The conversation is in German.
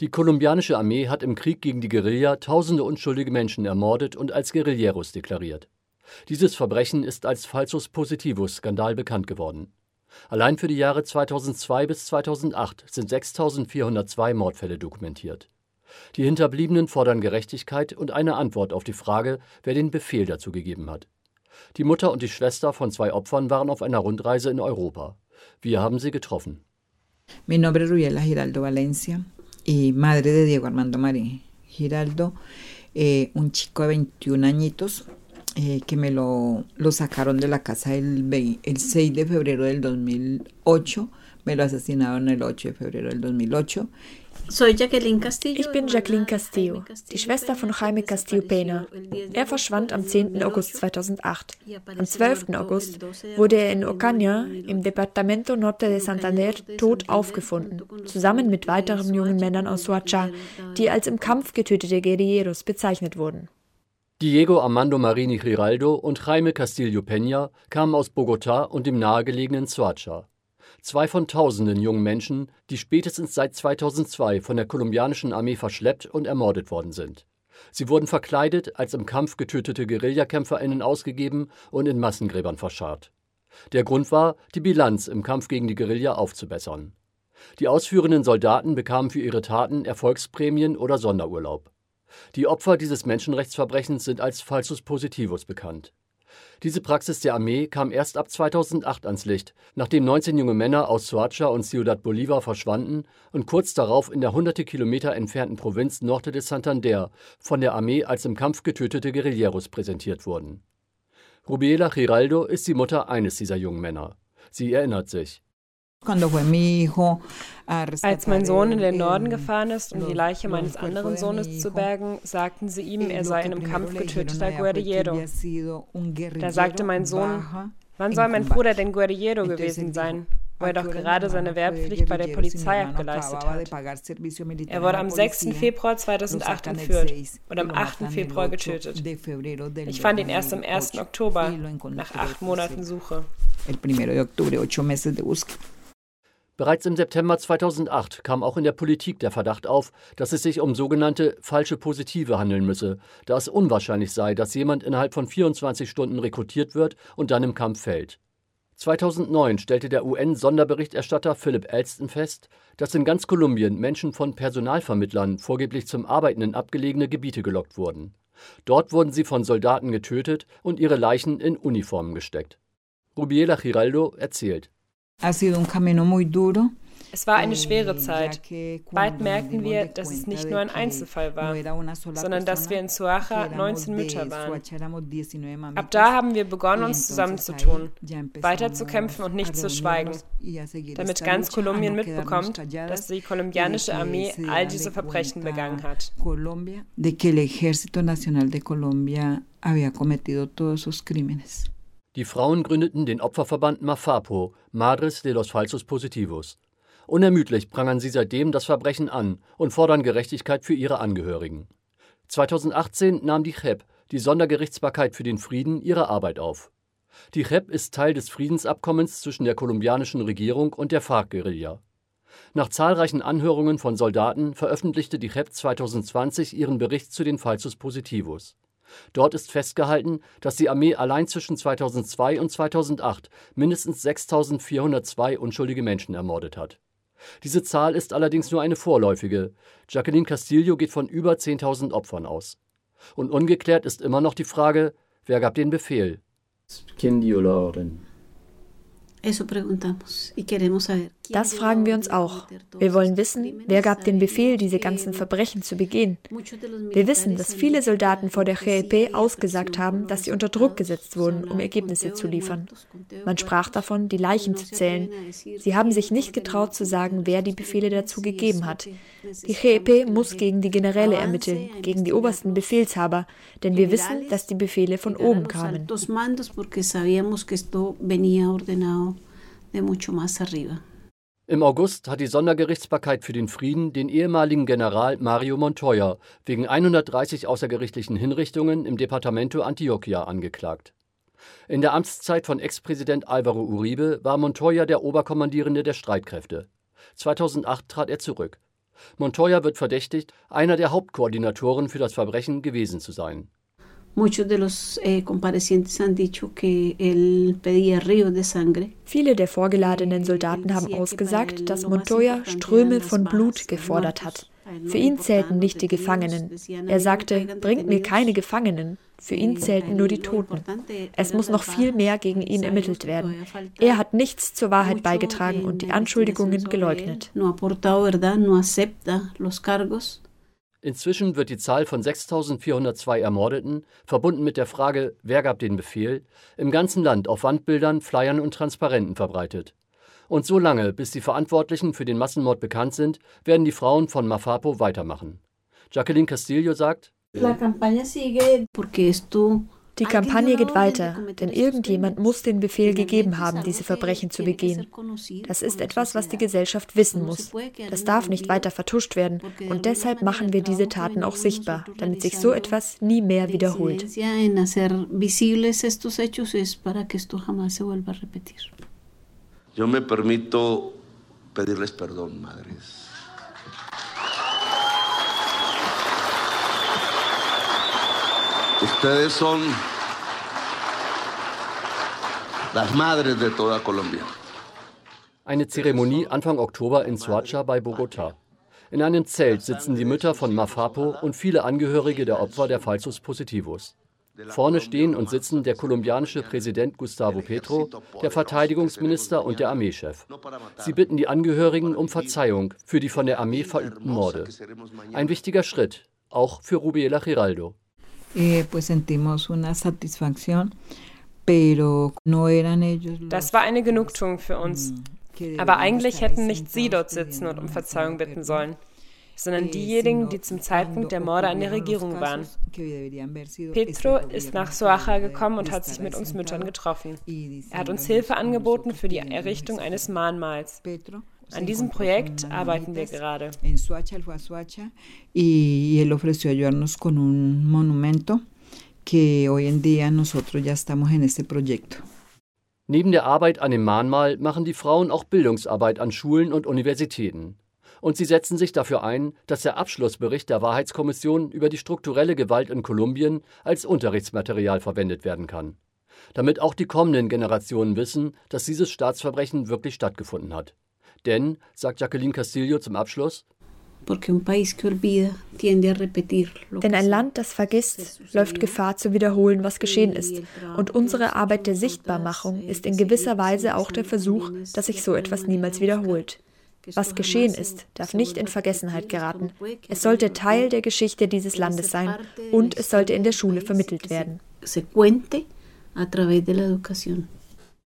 Die kolumbianische Armee hat im Krieg gegen die Guerilla tausende unschuldige Menschen ermordet und als Guerilleros deklariert. Dieses Verbrechen ist als Falsus Positivus Skandal bekannt geworden. Allein für die Jahre 2002 bis 2008 sind 6402 Mordfälle dokumentiert. Die Hinterbliebenen fordern Gerechtigkeit und eine Antwort auf die Frage, wer den Befehl dazu gegeben hat. Die Mutter und die Schwester von zwei Opfern waren auf einer Rundreise in Europa. Wir haben sie getroffen. Mi nombre es Rubiela Giraldo Valencia y madre de Diego Armando Marín Giraldo, eh, un chico de 21 añitos eh, que me lo, lo, sacaron de la casa el, el 6 de febrero del 2008, me lo asesinaron el 8 de febrero del 2008 Ich bin Jacqueline Castillo, die Schwester von Jaime Castillo Pena. Er verschwand am 10. August 2008. Am 12. August wurde er in Ocaña im Departamento Norte de Santander tot aufgefunden, zusammen mit weiteren jungen Männern aus Soacha, die als im Kampf getötete Guerilleros bezeichnet wurden. Diego Armando Marini Giraldo und Jaime Castillo Peña kamen aus Bogotá und dem nahegelegenen Soacha zwei von tausenden jungen Menschen, die spätestens seit 2002 von der kolumbianischen Armee verschleppt und ermordet worden sind. Sie wurden verkleidet, als im Kampf getötete Guerillakämpferinnen ausgegeben und in Massengräbern verscharrt. Der Grund war, die Bilanz im Kampf gegen die Guerilla aufzubessern. Die ausführenden Soldaten bekamen für ihre Taten Erfolgsprämien oder Sonderurlaub. Die Opfer dieses Menschenrechtsverbrechens sind als Falsus Positivus bekannt. Diese Praxis der Armee kam erst ab 2008 ans Licht, nachdem 19 junge Männer aus Soacha und Ciudad Bolívar verschwanden und kurz darauf in der hunderte Kilometer entfernten Provinz Norte de Santander von der Armee als im Kampf getötete Guerilleros präsentiert wurden. Rubiela Giraldo ist die Mutter eines dieser jungen Männer. Sie erinnert sich. Als mein Sohn in den Norden gefahren ist, um die Leiche meines anderen Sohnes zu bergen, sagten sie ihm, er sei in einem Kampf getöteter Guerrillero. Da sagte mein Sohn, wann soll mein Bruder denn Guerrillero gewesen sein, wo er doch gerade seine Wehrpflicht bei der Polizei abgeleistet hat. Er wurde am 6. Februar 2008 entführt und am 8. Februar getötet. Ich fand ihn erst am 1. Oktober, nach acht Monaten Suche. El primero de octubre, ocho meses de búsqueda. Bereits im September 2008 kam auch in der Politik der Verdacht auf, dass es sich um sogenannte falsche Positive handeln müsse, da es unwahrscheinlich sei, dass jemand innerhalb von 24 Stunden rekrutiert wird und dann im Kampf fällt. 2009 stellte der UN-Sonderberichterstatter Philip Alston fest, dass in ganz Kolumbien Menschen von Personalvermittlern vorgeblich zum Arbeiten in abgelegene Gebiete gelockt wurden. Dort wurden sie von Soldaten getötet und ihre Leichen in Uniformen gesteckt. Rubiela Giraldo erzählt. Es war eine schwere Zeit. Bald merkten wir, dass es nicht nur ein Einzelfall war, sondern dass wir in Suacha 19 Mütter waren. Ab da haben wir begonnen, uns zusammenzutun, weiterzukämpfen und nicht zu schweigen, damit ganz Kolumbien mitbekommt, dass die kolumbianische Armee all diese Verbrechen begangen hat. Die Frauen gründeten den Opferverband MAFAPO, Madres de los Falsos Positivos. Unermüdlich prangern sie seitdem das Verbrechen an und fordern Gerechtigkeit für ihre Angehörigen. 2018 nahm die JEP, die Sondergerichtsbarkeit für den Frieden, ihre Arbeit auf. Die JEP ist Teil des Friedensabkommens zwischen der kolumbianischen Regierung und der FARC-Guerilla. Nach zahlreichen Anhörungen von Soldaten veröffentlichte die JEP 2020 ihren Bericht zu den Falsus Positivos. Dort ist festgehalten, dass die Armee allein zwischen 2002 und 2008 mindestens 6.402 unschuldige Menschen ermordet hat. Diese Zahl ist allerdings nur eine vorläufige. Jacqueline Castillo geht von über 10.000 Opfern aus. Und ungeklärt ist immer noch die Frage, wer gab den Befehl? ¿Quién dio la orden? Das fragen wir uns auch. Wir wollen wissen, wer gab den Befehl, diese ganzen Verbrechen zu begehen. Wir wissen, dass viele Soldaten vor der GEP ausgesagt haben, dass sie unter Druck gesetzt wurden, um Ergebnisse zu liefern. Man sprach davon, die Leichen zu zählen. Sie haben sich nicht getraut zu sagen, wer die Befehle dazu gegeben hat. Die GEP muss gegen die Generäle ermitteln, gegen die obersten Befehlshaber, denn wir wissen, dass die Befehle von oben kamen de mucho más arriba. Im August hat die Sondergerichtsbarkeit für den Frieden den ehemaligen General Mario Montoya wegen 130 außergerichtlichen Hinrichtungen im Departamento Antioquia angeklagt. In der Amtszeit von Ex-Präsident Álvaro Uribe war Montoya der Oberkommandierende der Streitkräfte. 2008 trat er zurück. Montoya wird verdächtigt, einer der Hauptkoordinatoren für das Verbrechen gewesen zu sein. Viele der vorgeladenen Soldaten haben ausgesagt, dass Montoya Ströme von Blut gefordert hat. Für ihn zählten nicht die Gefangenen. Er sagte, bringt mir keine Gefangenen. Für ihn zählten nur die Toten. Es muss noch viel mehr gegen ihn ermittelt werden. Er hat nichts zur Wahrheit beigetragen und die Anschuldigungen geleugnet. Inzwischen wird die Zahl von 6.402 Ermordeten, verbunden mit der Frage, wer gab den Befehl, im ganzen Land auf Wandbildern, Flyern und Transparenten verbreitet. Und so lange, bis die Verantwortlichen für den Massenmord bekannt sind, werden die Frauen von Mafapo weitermachen. Jacqueline Castillo sagt, die Kampagne geht weiter, denn irgendjemand muss den Befehl gegeben haben, diese Verbrechen zu begehen. Das ist etwas, was die Gesellschaft wissen muss. Das darf nicht weiter vertuscht werden und deshalb machen wir diese Taten auch sichtbar, damit sich so etwas nie mehr wiederholt. Yo me permito pedirles perdón, madres. Ustedes son las madres de toda Colombia. Eine Zeremonie Anfang Oktober in Soacha bei Bogotá. In einem Zelt sitzen die Mütter von Mafapo und viele Angehörige der Opfer der Falsus Positivus. Vorne stehen und sitzen der kolumbianische Präsident Gustavo Petro, der Verteidigungsminister und der Armeechef. Sie bitten die Angehörigen um Verzeihung für die von der Armee verübten Morde. Ein wichtiger Schritt, auch für Rubiela Giraldo. Eh, das war eine Genugtuung für uns. Aber eigentlich hätten nicht sie dort sitzen und um Verzeihung bitten sollen sondern diejenigen, die zum Zeitpunkt der Morde an der Regierung waren. Petro ist nach Soacha gekommen und hat sich mit uns Müttern getroffen. Er hat uns Hilfe angeboten für die Errichtung eines Mahnmals. An diesem Projekt arbeiten wir gerade. Neben der Arbeit an dem Mahnmal machen die Frauen auch Bildungsarbeit an Schulen und Universitäten und sie setzen sich dafür ein, dass der Abschlussbericht der Wahrheitskommission über die strukturelle Gewalt in Kolumbien als Unterrichtsmaterial verwendet werden kann. Damit auch die kommenden Generationen wissen, dass dieses Staatsverbrechen wirklich stattgefunden hat. Denn, sagt Jacqueline Castillo zum Abschluss, denn ein Land, das vergisst, läuft Gefahr zu wiederholen, was geschehen ist. Und unsere Arbeit der Sichtbarmachung ist in gewisser Weise auch der Versuch, dass sich so etwas niemals wiederholt. Was geschehen ist, darf nicht in Vergessenheit geraten. Es sollte Teil der Geschichte dieses Landes sein und es sollte in der Schule vermittelt werden.